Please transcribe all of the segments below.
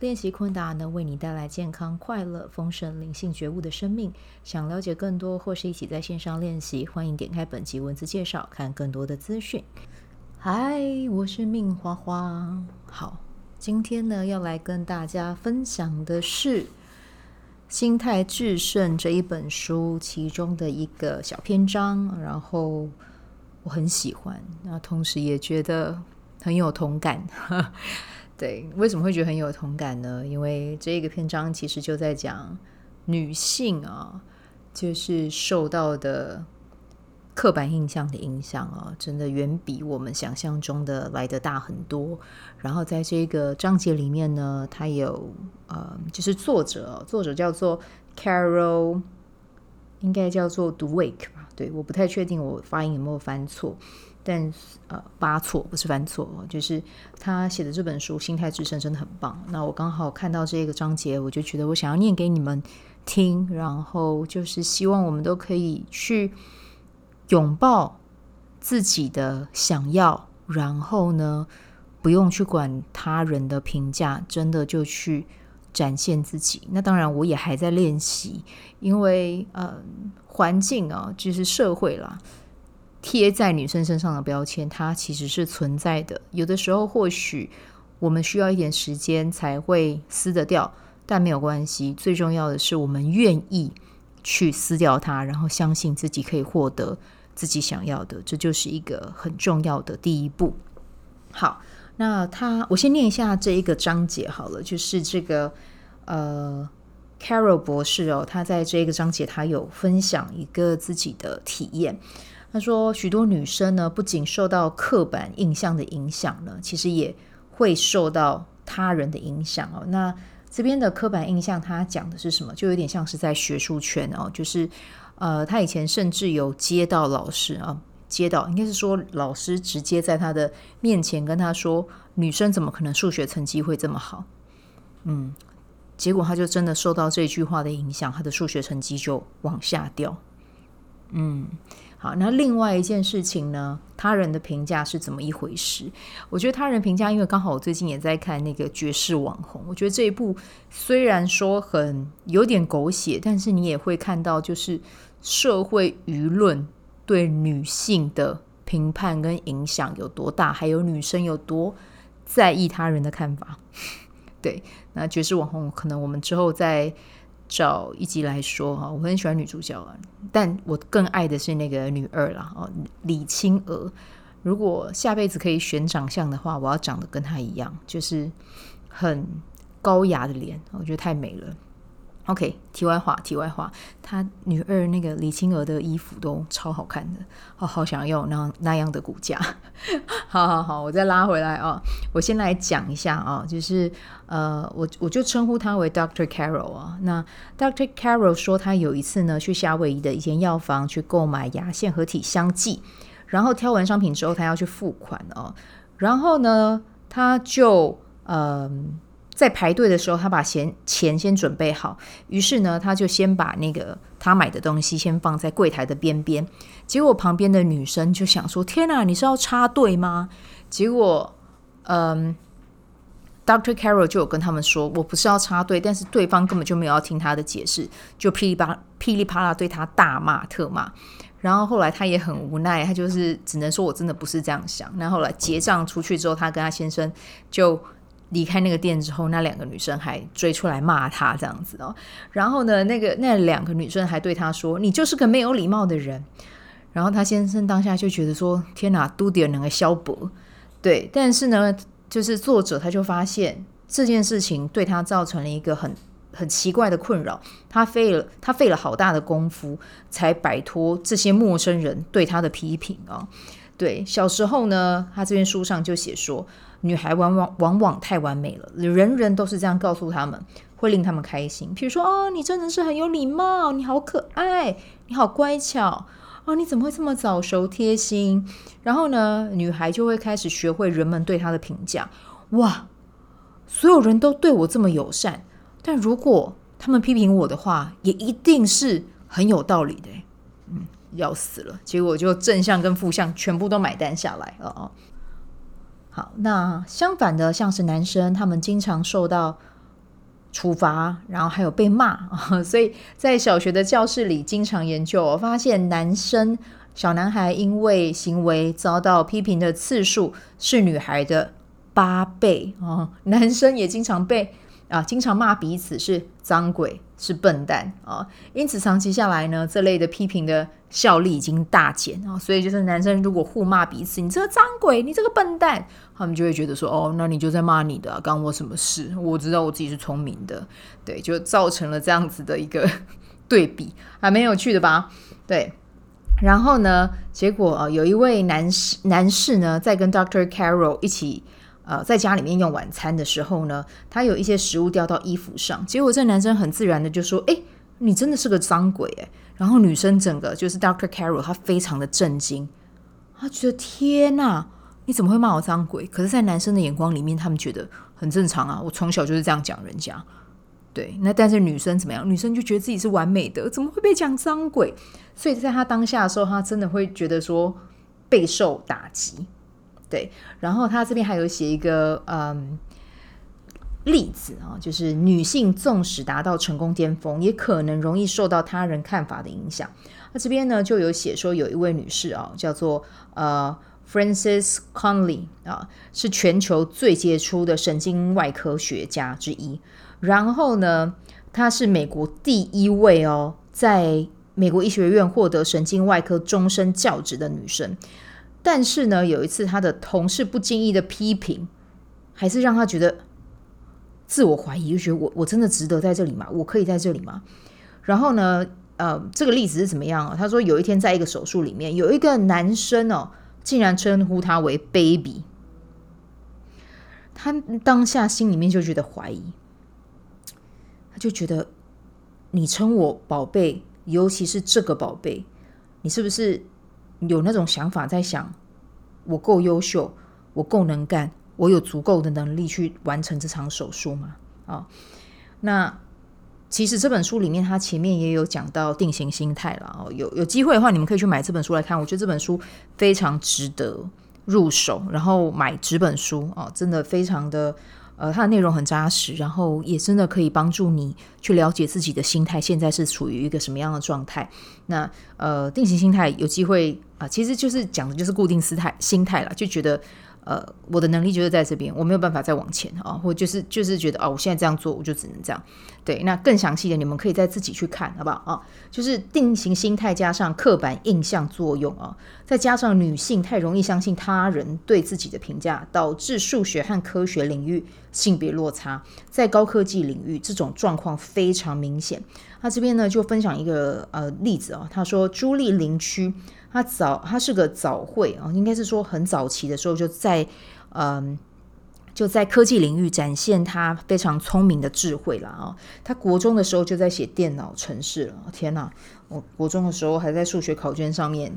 练习昆达能为你带来健康、快乐、丰盛、灵性觉悟的生命。想了解更多或是一起在线上练习，欢迎点开本集文字介绍，看更多的资讯。嗨，我是命花花。好，今天呢要来跟大家分享的是《心态致胜》这一本书其中的一个小篇章，然后我很喜欢，那同时也觉得很有同感。对，为什么会觉得很有同感呢？因为这个篇章其实就在讲女性啊，就是受到的刻板印象的影响啊，真的远比我们想象中的来得大很多。然后在这个章节里面呢，它有呃，就是作者，作者叫做 Carol，应该叫做 Dweck 吧？对，我不太确定我发音有没有翻错。但呃，八错不是犯错，就是他写的这本书《心态致胜》真的很棒。那我刚好看到这个章节，我就觉得我想要念给你们听，然后就是希望我们都可以去拥抱自己的想要，然后呢，不用去管他人的评价，真的就去展现自己。那当然，我也还在练习，因为呃，环境啊，就是社会啦。贴在女生身上的标签，它其实是存在的。有的时候，或许我们需要一点时间才会撕得掉，但没有关系。最重要的是，我们愿意去撕掉它，然后相信自己可以获得自己想要的，这就是一个很重要的第一步。好，那他，我先念一下这一个章节好了，就是这个呃，Carol 博士哦，他在这个章节他有分享一个自己的体验。他说，许多女生呢，不仅受到刻板印象的影响呢，其实也会受到他人的影响哦。那这边的刻板印象，他讲的是什么？就有点像是在学术圈哦，就是呃，他以前甚至有接到老师啊，接到应该是说老师直接在他的面前跟他说，女生怎么可能数学成绩会这么好？嗯，结果他就真的受到这句话的影响，他的数学成绩就往下掉。嗯。好，那另外一件事情呢？他人的评价是怎么一回事？我觉得他人评价，因为刚好我最近也在看那个绝世网红，我觉得这一部虽然说很有点狗血，但是你也会看到，就是社会舆论对女性的评判跟影响有多大，还有女生有多在意他人的看法。对，那绝世网红，可能我们之后再。找一集来说哈，我很喜欢女主角啊，但我更爱的是那个女二啦哦，李清娥。如果下辈子可以选长相的话，我要长得跟她一样，就是很高雅的脸，我觉得太美了。OK，题外话，题外话，她女二那个李清娥的衣服都超好看的，好好想要那那样的骨架。好好好，我再拉回来啊，我先来讲一下啊，就是呃，我我就称呼她为 Dr. Carol 啊。那 Dr. Carol 说，她有一次呢去夏威夷的一间药房去购买牙线合体香剂，然后挑完商品之后，她要去付款哦，然后呢，她就嗯。在排队的时候，他把钱钱先准备好，于是呢，他就先把那个他买的东西先放在柜台的边边。结果旁边的女生就想说：“天哪，你是要插队吗？”结果，嗯，Doctor Carol 就有跟他们说：“我不是要插队，但是对方根本就没有要听他的解释，就噼里啪噼里啪啦对他大骂特骂。然后后来他也很无奈，他就是只能说：‘我真的不是这样想。’然后来结账出去之后，他跟他先生就。离开那个店之后，那两个女生还追出来骂他这样子哦。然后呢，那个那两个女生还对他说：“你就是个没有礼貌的人。”然后他先生当下就觉得说：“天哪，都点两个萧伯。”对，但是呢，就是作者他就发现这件事情对他造成了一个很很奇怪的困扰。他费了他费了好大的功夫才摆脱这些陌生人对他的批评啊。对，小时候呢，他这边书上就写说。女孩往往往往太完美了，人人都是这样告诉他们，会令他们开心。比如说，哦，你真的是很有礼貌，你好可爱，你好乖巧，啊，你怎么会这么早熟贴心？然后呢，女孩就会开始学会人们对她的评价。哇，所有人都对我这么友善，但如果他们批评我的话，也一定是很有道理的。嗯，要死了。结果就正向跟负向全部都买单下来了哦。好，那相反的，像是男生，他们经常受到处罚，然后还有被骂，所以在小学的教室里经常研究，我发现男生小男孩因为行为遭到批评的次数是女孩的八倍啊，男生也经常被啊，经常骂彼此是脏鬼，是笨蛋啊，因此长期下来呢，这类的批评的效力已经大减啊，所以就是男生如果互骂彼此，你这个脏鬼，你这个笨蛋。他们就会觉得说：“哦，那你就在骂你的啊，关我什么事？我知道我自己是聪明的。”对，就造成了这样子的一个 对比，还蛮有趣的吧？对。然后呢，结果啊，有一位男士男士呢，在跟 Dr. Carol 一起呃在家里面用晚餐的时候呢，他有一些食物掉到衣服上，结果这男生很自然的就说：“哎，你真的是个脏鬼！”哎，然后女生整个就是 Doctor Carol，她非常的震惊，她觉得天哪！你怎么会骂我脏鬼？可是，在男生的眼光里面，他们觉得很正常啊。我从小就是这样讲人家，对。那但是女生怎么样？女生就觉得自己是完美的，怎么会被讲脏鬼？所以在他当下的时候，他真的会觉得说备受打击。对。然后他这边还有写一个嗯例子啊，就是女性纵使达到成功巅峰，也可能容易受到他人看法的影响。那这边呢就有写说，有一位女士啊，叫做呃。Frances Conley 啊，是全球最杰出的神经外科学家之一。然后呢，她是美国第一位哦，在美国医学院获得神经外科终身教职的女生。但是呢，有一次他的同事不经意的批评，还是让他觉得自我怀疑，就觉得我我真的值得在这里吗？我可以在这里吗？然后呢，呃，这个例子是怎么样啊？他说有一天在一个手术里面，有一个男生哦。竟然称呼他为 baby，他当下心里面就觉得怀疑，他就觉得你称我宝贝，尤其是这个宝贝，你是不是有那种想法在想我够优秀，我够能干，我有足够的能力去完成这场手术吗？啊，那。其实这本书里面，它前面也有讲到定型心态了哦。有有机会的话，你们可以去买这本书来看。我觉得这本书非常值得入手，然后买纸本书哦，真的非常的呃，它的内容很扎实，然后也真的可以帮助你去了解自己的心态现在是处于一个什么样的状态。那呃，定型心态有机会其实就是讲的就是固定姿态心态了，就觉得。呃，我的能力就是在这边，我没有办法再往前啊，或就是就是觉得哦，我现在这样做，我就只能这样。对，那更详细的，你们可以再自己去看，好不好啊？就是定型心态加上刻板印象作用啊，再加上女性太容易相信他人对自己的评价，导致数学和科学领域性别落差，在高科技领域这种状况非常明显。他这边呢就分享一个呃例子啊，他说朱莉林区。他早，他是个早会啊，应该是说很早期的时候就在，嗯，就在科技领域展现他非常聪明的智慧了啊。他国中的时候就在写电脑程式了。天哪，我国中的时候还在数学考卷上面，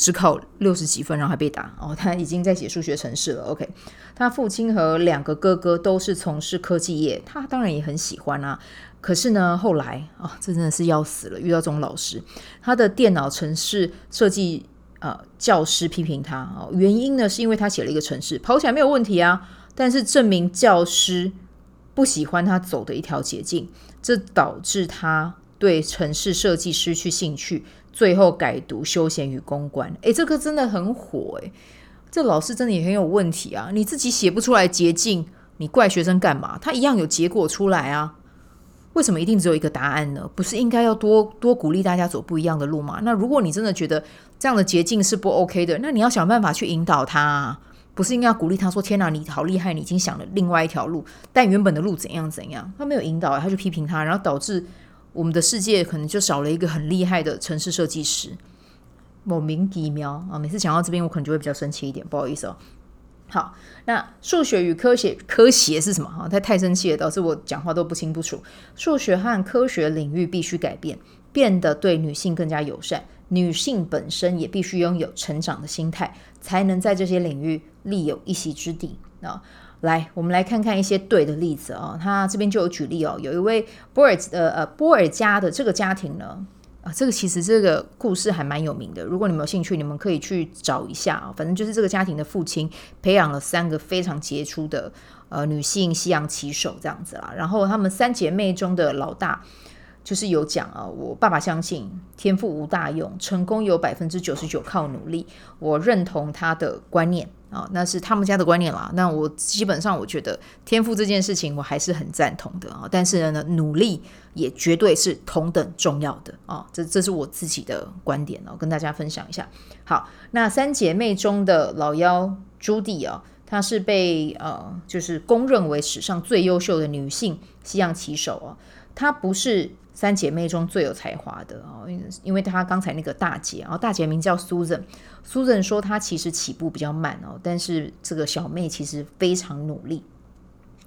只考六十几分，然后还被打哦。他已经在写数学城市了。OK，他父亲和两个哥哥都是从事科技业，他当然也很喜欢啊。可是呢，后来啊、哦，这真的是要死了！遇到这种老师，他的电脑城市设计呃教师批评他、哦，原因呢是因为他写了一个城市跑起来没有问题啊，但是证明教师不喜欢他走的一条捷径，这导致他对城市设计失去兴趣，最后改读休闲与公关。诶，这个真的很火诶，这老师真的也很有问题啊！你自己写不出来捷径，你怪学生干嘛？他一样有结果出来啊！为什么一定只有一个答案呢？不是应该要多多鼓励大家走不一样的路吗？那如果你真的觉得这样的捷径是不 OK 的，那你要想办法去引导他啊，不是应该要鼓励他说：“天哪，你好厉害，你已经想了另外一条路，但原本的路怎样怎样？”他没有引导，他就批评他，然后导致我们的世界可能就少了一个很厉害的城市设计师。某名其妙啊！每次讲到这边，我可能就会比较生气一点，不好意思哦。好，那数学与科学，科学是什么？哈，太太生气了，导致我讲话都不清不楚。数学和科学领域必须改变，变得对女性更加友善。女性本身也必须拥有成长的心态，才能在这些领域立有一席之地啊。来，我们来看看一些对的例子啊。他这边就有举例哦，有一位波尔呃呃波尔家的这个家庭呢，啊，这个其实这个故事还蛮有名的。如果你们有兴趣，你们可以去找一下啊。反正就是这个家庭的父亲培养了三个非常杰出的呃女性西洋棋手这样子啦。然后他们三姐妹中的老大。就是有讲啊，我爸爸相信天赋无大用，成功有百分之九十九靠努力。我认同他的观念啊，那是他们家的观念啦。那我基本上我觉得天赋这件事情我还是很赞同的啊，但是呢，努力也绝对是同等重要的啊。这这是我自己的观点哦，跟大家分享一下。好，那三姐妹中的老幺朱迪啊，她是被呃就是公认为史上最优秀的女性西洋棋手啊，她不是。三姐妹中最有才华的哦，因因为她刚才那个大姐啊，大姐名叫 Susan，Susan 说她其实起步比较慢哦，但是这个小妹其实非常努力。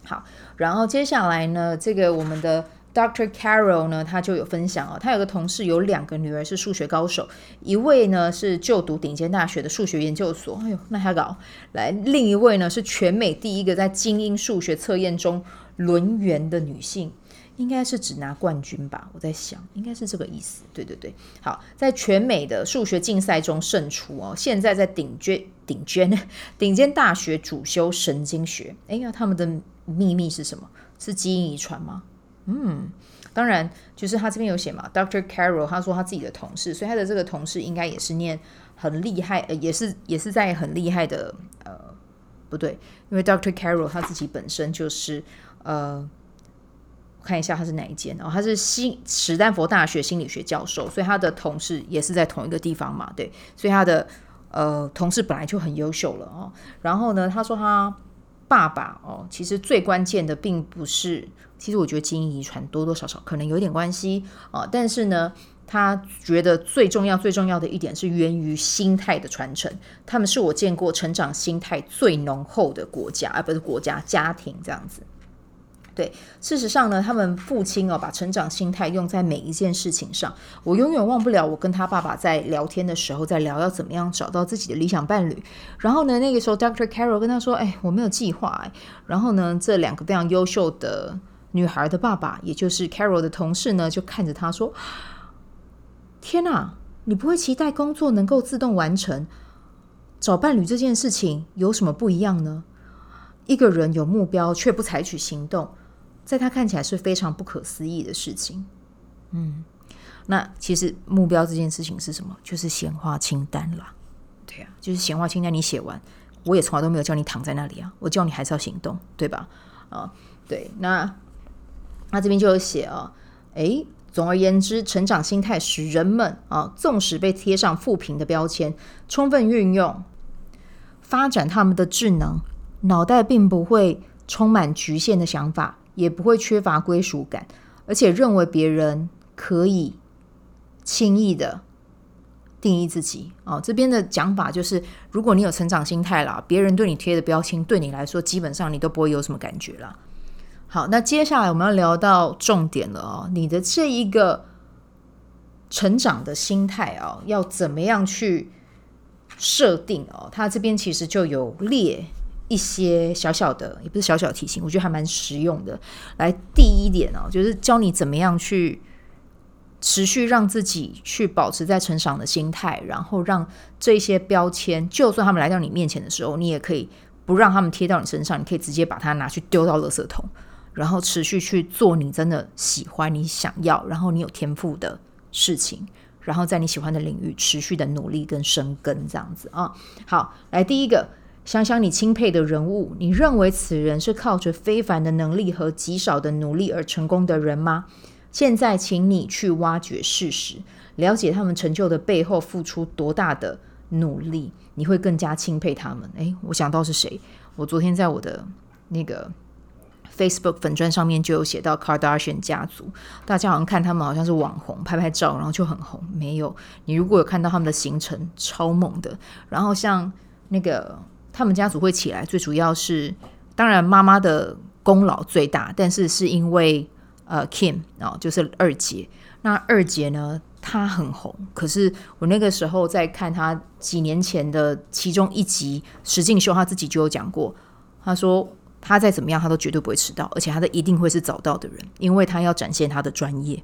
好，然后接下来呢，这个我们的 Dr. Carol 呢，他就有分享哦，他有个同事有两个女儿是数学高手，一位呢是就读顶尖大学的数学研究所，哎呦，那还搞来，另一位呢是全美第一个在精英数学测验中轮圆的女性。应该是只拿冠军吧，我在想，应该是这个意思。对对对，好，在全美的数学竞赛中胜出哦。现在在顶尖顶尖顶尖大学主修神经学。哎呀，他们的秘密是什么？是基因遗传吗？嗯，当然，就是他这边有写嘛，Dr. Carroll，他说他自己的同事，所以他的这个同事应该也是念很厉害，呃，也是也是在很厉害的，呃，不对，因为 Dr. Carroll 他自己本身就是呃。看一下他是哪一间哦，他是新史丹佛大学心理学教授，所以他的同事也是在同一个地方嘛，对，所以他的呃同事本来就很优秀了哦。然后呢，他说他爸爸哦，其实最关键的并不是，其实我觉得基因遗传多多少少可能有点关系啊，但是呢，他觉得最重要最重要的一点是源于心态的传承。他们是我见过成长心态最浓厚的国家，而不是国家家庭这样子。对，事实上呢，他们父亲哦，把成长心态用在每一件事情上。我永远忘不了，我跟他爸爸在聊天的时候，在聊要怎么样找到自己的理想伴侣。然后呢，那个时候，Doctor Carol 跟他说：“哎，我没有计划。”哎，然后呢，这两个非常优秀的女孩的爸爸，也就是 Carol 的同事呢，就看着他说：“天哪，你不会期待工作能够自动完成？找伴侣这件事情有什么不一样呢？一个人有目标却不采取行动。”在他看起来是非常不可思议的事情，嗯，那其实目标这件事情是什么？就是显化清单啦，对呀、啊，就是显化清单。你写完，我也从来都没有叫你躺在那里啊，我叫你还是要行动，对吧？啊，对，那那这边就有写啊，诶，总而言之，成长心态使人们啊，纵使被贴上负评的标签，充分运用，发展他们的智能，脑袋并不会充满局限的想法。也不会缺乏归属感，而且认为别人可以轻易的定义自己。哦，这边的讲法就是，如果你有成长心态啦，别人对你贴的标签，对你来说基本上你都不会有什么感觉啦。好，那接下来我们要聊到重点了哦，你的这一个成长的心态哦，要怎么样去设定哦？他这边其实就有列。一些小小的，也不是小小的提醒，我觉得还蛮实用的。来，第一点哦，就是教你怎么样去持续让自己去保持在成长的心态，然后让这些标签，就算他们来到你面前的时候，你也可以不让他们贴到你身上，你可以直接把它拿去丢到垃圾桶，然后持续去做你真的喜欢、你想要，然后你有天赋的事情，然后在你喜欢的领域持续的努力跟生根，这样子啊。好，来第一个。想想你钦佩的人物，你认为此人是靠着非凡的能力和极少的努力而成功的人吗？现在，请你去挖掘事实，了解他们成就的背后付出多大的努力，你会更加钦佩他们。诶，我想到是谁？我昨天在我的那个 Facebook 粉专上面就有写到 Kardashian 家族，大家好像看他们好像是网红，拍拍照然后就很红。没有，你如果有看到他们的行程，超猛的。然后像那个。他们家族会起来，最主要是当然妈妈的功劳最大，但是是因为呃 Kim 啊、哦，就是二姐，那二姐呢，她很红，可是我那个时候在看她几年前的其中一集实境秀，她自己就有讲过，她说他再怎么样，他都绝对不会迟到，而且他的一定会是早到的人，因为他要展现他的专业。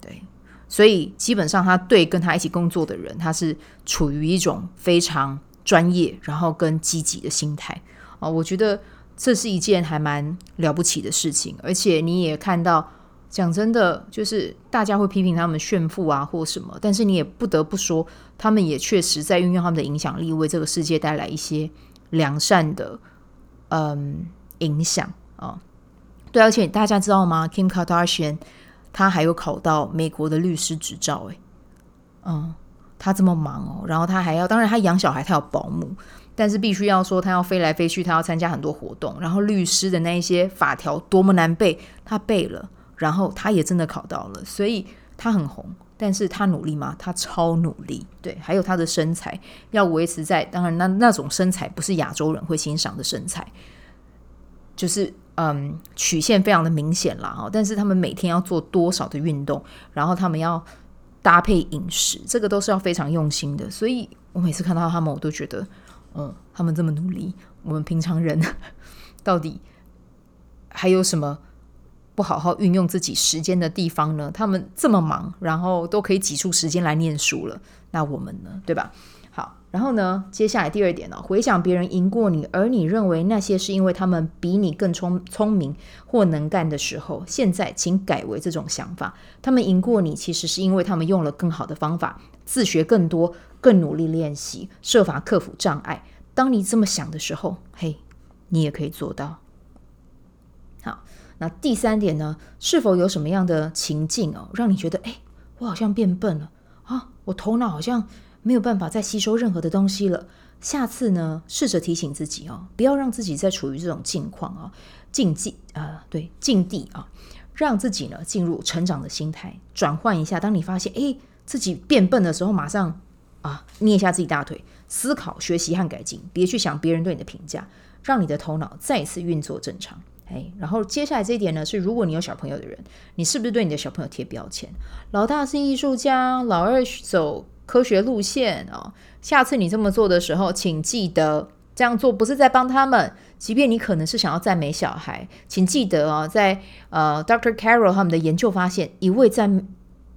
对，所以基本上他对跟他一起工作的人，他是处于一种非常专业，然后跟积极的心态啊，我觉得。这是一件还蛮了不起的事情，而且你也看到，讲真的，就是大家会批评他们炫富啊或什么，但是你也不得不说，他们也确实在运用他们的影响力，为这个世界带来一些良善的嗯影响啊。对，而且大家知道吗？Kim Kardashian 他还有考到美国的律师执照，诶，嗯，他这么忙哦，然后他还要，当然他养小孩，他有保姆。但是必须要说，他要飞来飞去，他要参加很多活动，然后律师的那一些法条多么难背，他背了，然后他也真的考到了，所以他很红。但是他努力吗？他超努力。对，还有他的身材要维持在，当然那那种身材不是亚洲人会欣赏的身材，就是嗯曲线非常的明显啦。哈。但是他们每天要做多少的运动，然后他们要搭配饮食，这个都是要非常用心的。所以我每次看到他们，我都觉得。嗯，他们这么努力，我们平常人 到底还有什么不好好运用自己时间的地方呢？他们这么忙，然后都可以挤出时间来念书了，那我们呢？对吧？然后呢，接下来第二点呢，回想别人赢过你，而你认为那些是因为他们比你更聪聪明或能干的时候，现在请改为这种想法：他们赢过你，其实是因为他们用了更好的方法，自学更多。更努力练习，设法克服障碍。当你这么想的时候，嘿，你也可以做到。好，那第三点呢？是否有什么样的情境哦，让你觉得，哎，我好像变笨了啊？我头脑好像没有办法再吸收任何的东西了。下次呢，试着提醒自己哦，不要让自己再处于这种境况啊，境地啊，对，境地啊，让自己呢进入成长的心态，转换一下。当你发现，哎，自己变笨的时候，马上。啊，捏一下自己大腿，思考、学习和改进，别去想别人对你的评价，让你的头脑再次运作正常。哎，然后接下来这一点呢，是如果你有小朋友的人，你是不是对你的小朋友贴标签？老大是艺术家，老二走科学路线哦。下次你这么做的时候，请记得这样做不是在帮他们，即便你可能是想要赞美小孩，请记得哦，在呃，Dr. Carol 他们的研究发现，一味赞。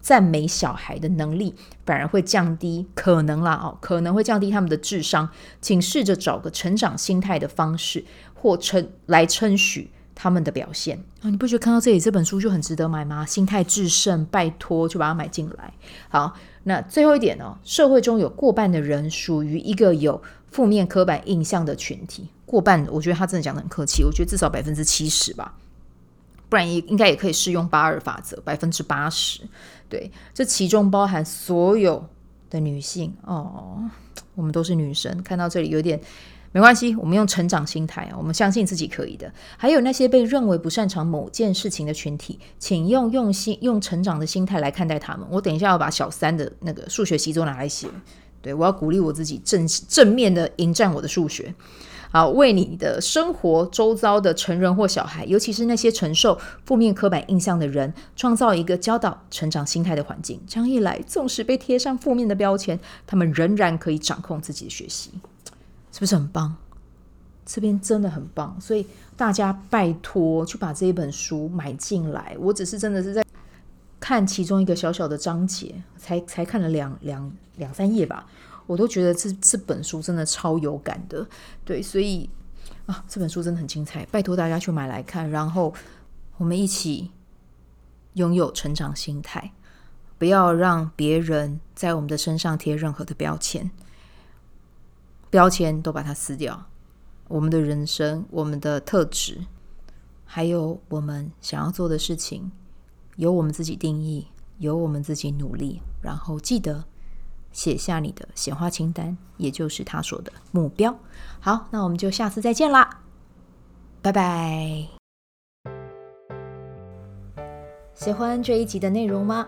赞美小孩的能力，反而会降低可能啦哦，可能会降低他们的智商。请试着找个成长心态的方式，或称来称许他们的表现啊！你不觉得看到这里这本书就很值得买吗？心态致胜，拜托就把它买进来。好，那最后一点呢？社会中有过半的人属于一个有负面刻板印象的群体，过半，我觉得他真的讲得很客气，我觉得至少百分之七十吧。不然也应该也可以适用八二法则，百分之八十。对，这其中包含所有的女性哦，我们都是女生。看到这里有点没关系，我们用成长心态，我们相信自己可以的。还有那些被认为不擅长某件事情的群体，请用用心、用成长的心态来看待他们。我等一下要把小三的那个数学习作拿来写，对，我要鼓励我自己正正面的迎战我的数学。好，为你的生活周遭的成人或小孩，尤其是那些承受负面刻板印象的人，创造一个教导成长心态的环境。这样一来，纵使被贴上负面的标签，他们仍然可以掌控自己的学习，是不是很棒？这边真的很棒，所以大家拜托去把这一本书买进来。我只是真的是在看其中一个小小的章节，才才看了两两两三页吧。我都觉得这这本书真的超有感的，对，所以啊，这本书真的很精彩，拜托大家去买来看，然后我们一起拥有成长心态，不要让别人在我们的身上贴任何的标签，标签都把它撕掉，我们的人生、我们的特质，还有我们想要做的事情，由我们自己定义，由我们自己努力，然后记得。写下你的显化清单，也就是他说的目标。好，那我们就下次再见啦，拜拜。喜欢这一集的内容吗？